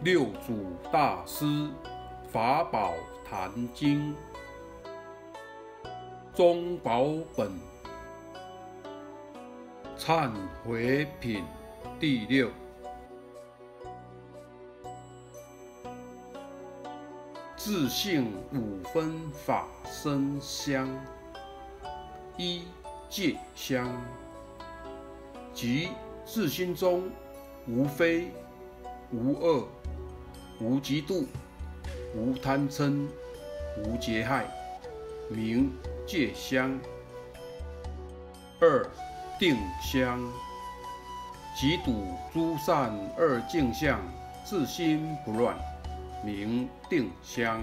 六祖大师法宝坛经。中宝本。忏悔品第六。自性五分法身香，一戒香，即自心中无非、无恶、无嫉妒、无贪嗔、无劫害，名戒香。二定香，即睹诸善恶境相，自心不乱。名定香，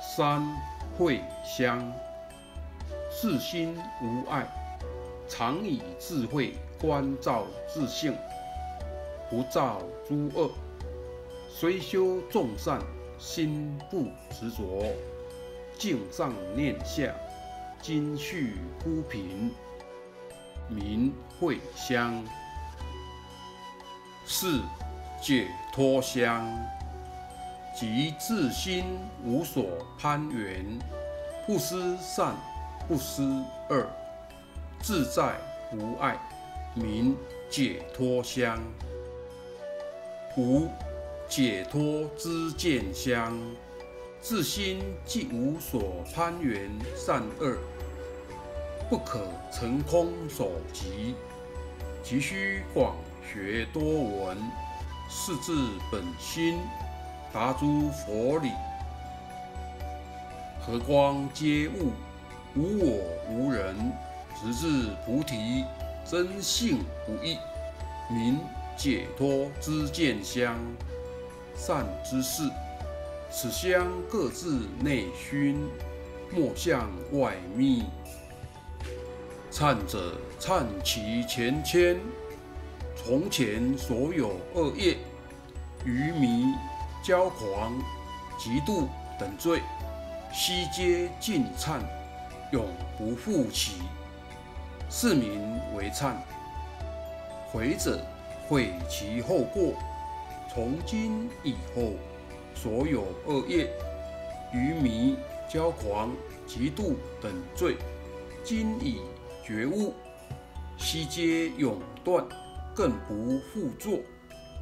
三慧香，自心无碍，常以智慧观照自性，不造诸恶，虽修众善，心不执着，境上念下，今续孤贫，名慧香。四解脱香。即自心无所攀缘，不思善，不思恶，自在无碍，名解脱香。五解脱之见香，自心既无所攀缘善恶，不可成空所及，急需广学多闻，是自本心。达诸佛理，和光皆物，无我无人，直至菩提真性不异，名解脱之见香。善之事，此香各自内熏，莫向外觅。忏者忏其前愆，从前所有恶业，愚迷。骄狂、嫉妒等罪，悉皆尽忏，永不复起。是名为忏。悔者悔其后过，从今以后，所有恶业、愚迷、骄狂、嫉妒等罪，今已觉悟，悉皆永断，更不复作。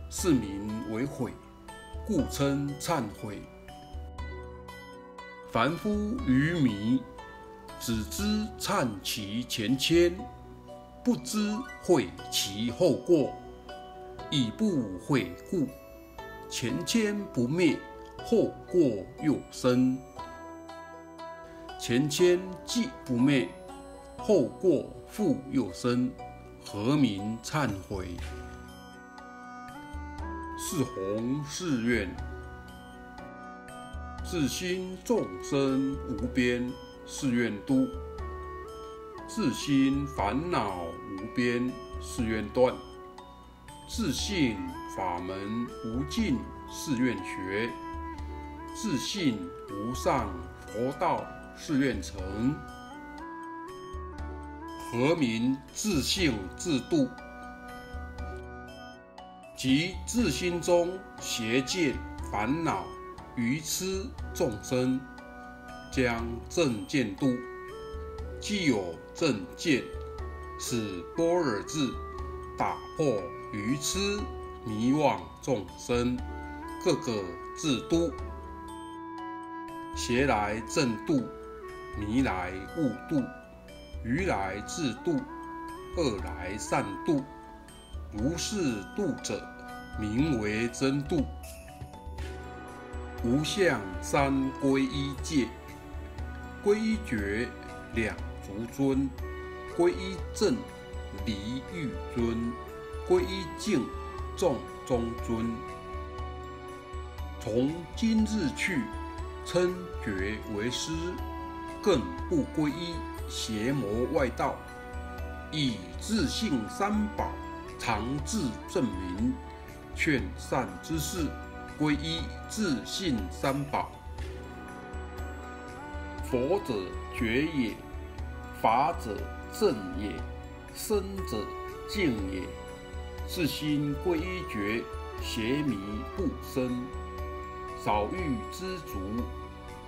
是名为悔。故称忏悔。凡夫愚迷，只知忏其前愆，不知悔其后过，以不悔故，前愆不灭，后过又生。前愆既不灭，后过复又生，何名忏悔？是弘誓愿，自心众生无边誓愿度，自心烦恼无边誓愿断，自信法门无尽誓愿学，自信无上佛道誓愿成。何名自性自度？即自心中邪见烦恼愚痴众生，将正见度。既有正见，使般若智打破愚痴迷惘众生，个个自度。邪来正度，迷来悟度，愚来自度，恶来善度。如是度者，名为真度。无相三归一戒，归一觉两足尊，归一正离欲尊，归一净众中尊。从今日去，称觉为师，更不皈依邪魔外道，以自性三宝。常自证明，劝善之事，皈依自信三宝。佛者觉也，法者正也，生者净也。自心归一觉，邪迷不生。少欲知足，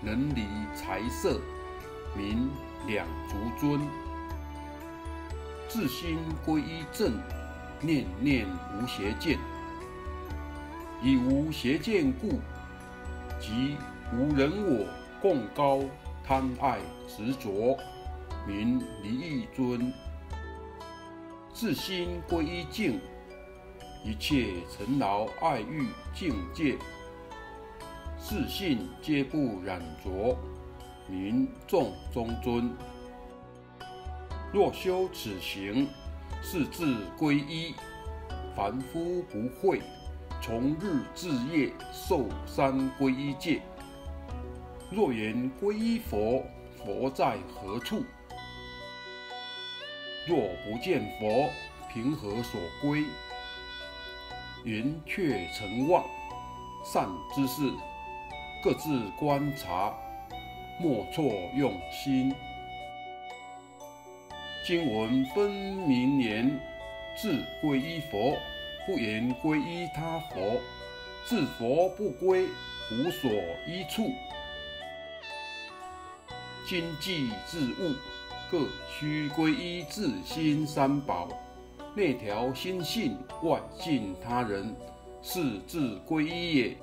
能离财色，名两足尊。自心归一正，念念无邪见。以无邪见故，即无人我共高贪爱执着，名离异尊。自心归一境，一切尘劳爱欲境界，自信皆不染着，名众中尊。若修此行，是自归依。凡夫不会，从日至夜受三皈依戒。若言皈依佛，佛在何处？若不见佛，凭何所归？云却成妄，善知识，各自观察，莫错用心。经文分明言：自归依佛，不言归依他佛；自佛不归，无所依处。今既自悟，各须皈依自心三宝。内调心性，外敬他人，是自皈依也。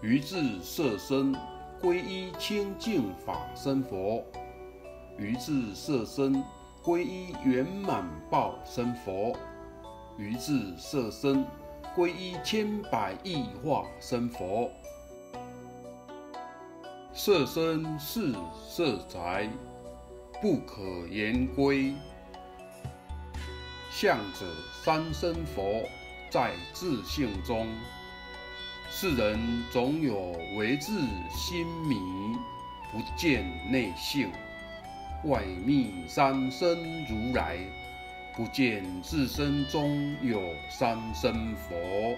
于自色身，皈依清净法身佛。于自色身皈依圆满报身佛，于自色身皈依千百亿化身佛。色身是色宅，不可言归。相者三身佛在自性中，世人总有为自心迷，不见内性。外密三身如来，不见自身中有三身佛。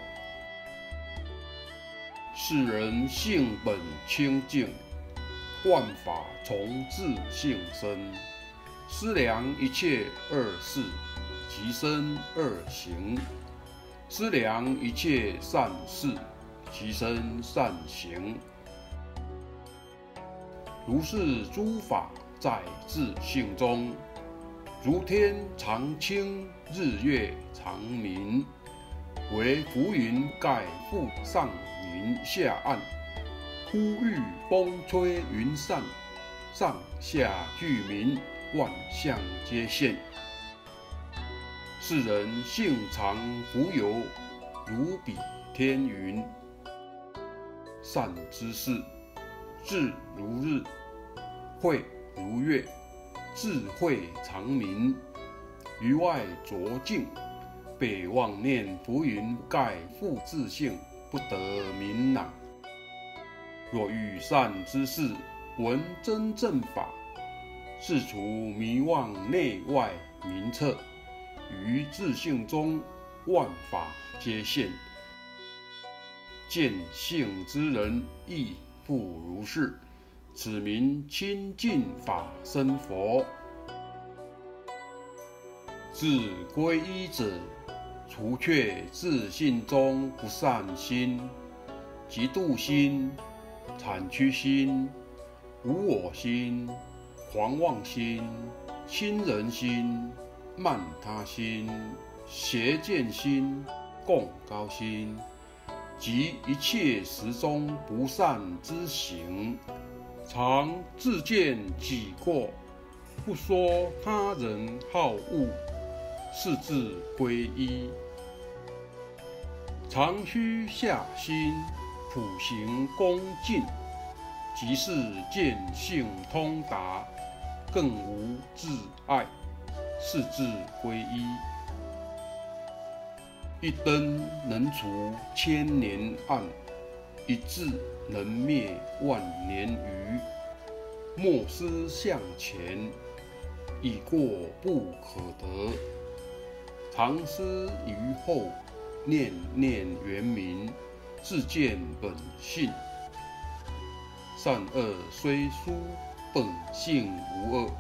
世人性本清净，万法从自性生。思量一切恶事，即生恶行；思量一切善事，即生善行。如是诸法。在自性中，如天常清，日月常明，惟浮云盖覆上明下暗，忽欲风吹云散，上下俱明，万象皆现。世人性常浮游，如比天云。善知识，智如日，慧。如月，智慧长明，于外浊境，北望念浮云盖覆自性，不得明朗。若遇善之事，闻真正法，是除迷妄内外明彻，于自性中，万法皆现。见性之人亦复如是。此名清净法身佛。自皈依者，除却自信中不善心、嫉妒心、产曲心、无我心、狂妄心、亲人心、慢他心、邪见心、共高心，及一切时中不善之行。常自见己过，不说他人好恶，是自归依。常须下心，普行恭敬，即是见性通达，更无自爱，是自归一。一灯能除千年暗。一字能灭万年愚，莫思向前，已过不可得。常思于后，念念圆明，自见本性。善恶虽殊，本性无恶。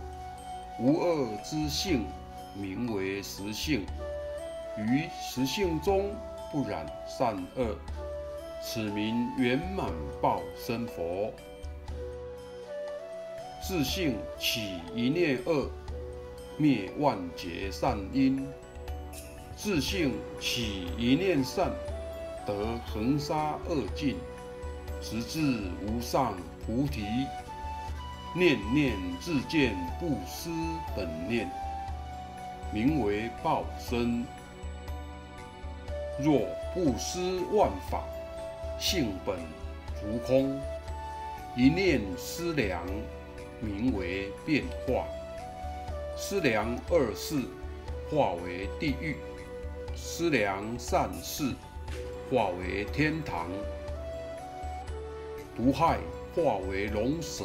无恶之性，名为实性。于实性中不染善恶，此名圆满报身佛。自性起一念恶，灭万劫善因；自性起一念善，得恒沙恶尽，直至无上菩提。念念自见不思本念，名为报身。若不思万法性本如空，一念思量。名为变化，思量恶事化为地狱，思量善事化为天堂，毒害化为龙蛇，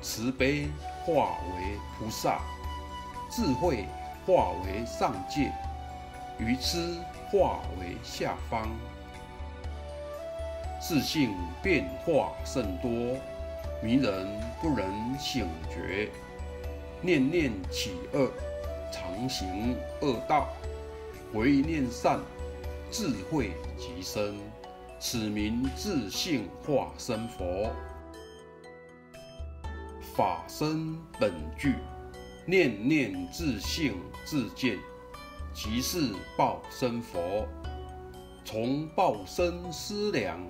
慈悲化为菩萨，智慧化为上界，愚痴化为下方，自性变化甚多。迷人不能醒觉，念念起恶，常行恶道；唯念善，智慧即生。此名自性化身佛。法身本具，念念自性自见，即是报身佛。从报身思量，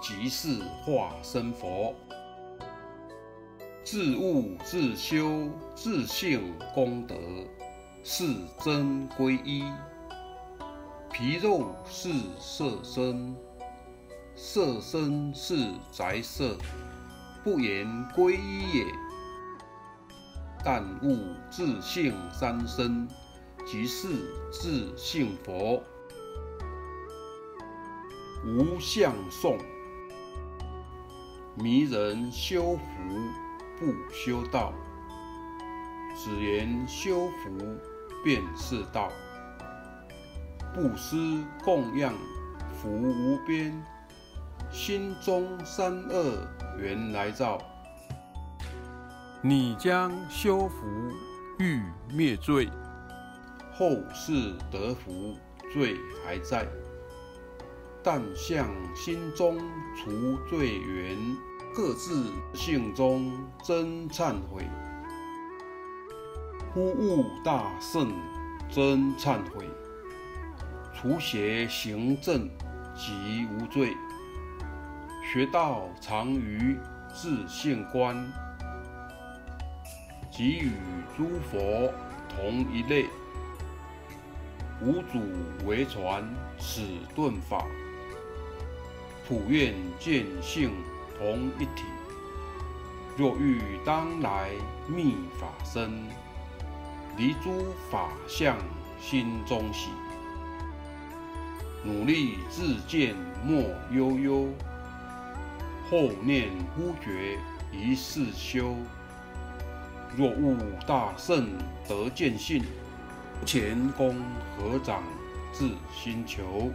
即是化身佛。自悟自修自性功德，是真归一。皮肉是色身，色身是宅色，不言归一也。但悟自性三身，即是自性佛。无相颂，迷人修福。不修道，只言修福便是道。布施供养福无边，心中三恶缘来造。你将修福欲灭罪，后世得福罪还在，但向心中除罪缘。各自性中真忏悔，忽悟大圣真忏悔，除邪行正即无罪。学道常于自性观，即与诸佛同一类，无主为传此顿法，普愿见性。同一体，若欲当来密法身，离诸法相心中喜，努力自见莫悠悠，后念忽觉一世休。若悟大圣得见性，前功合掌自心求。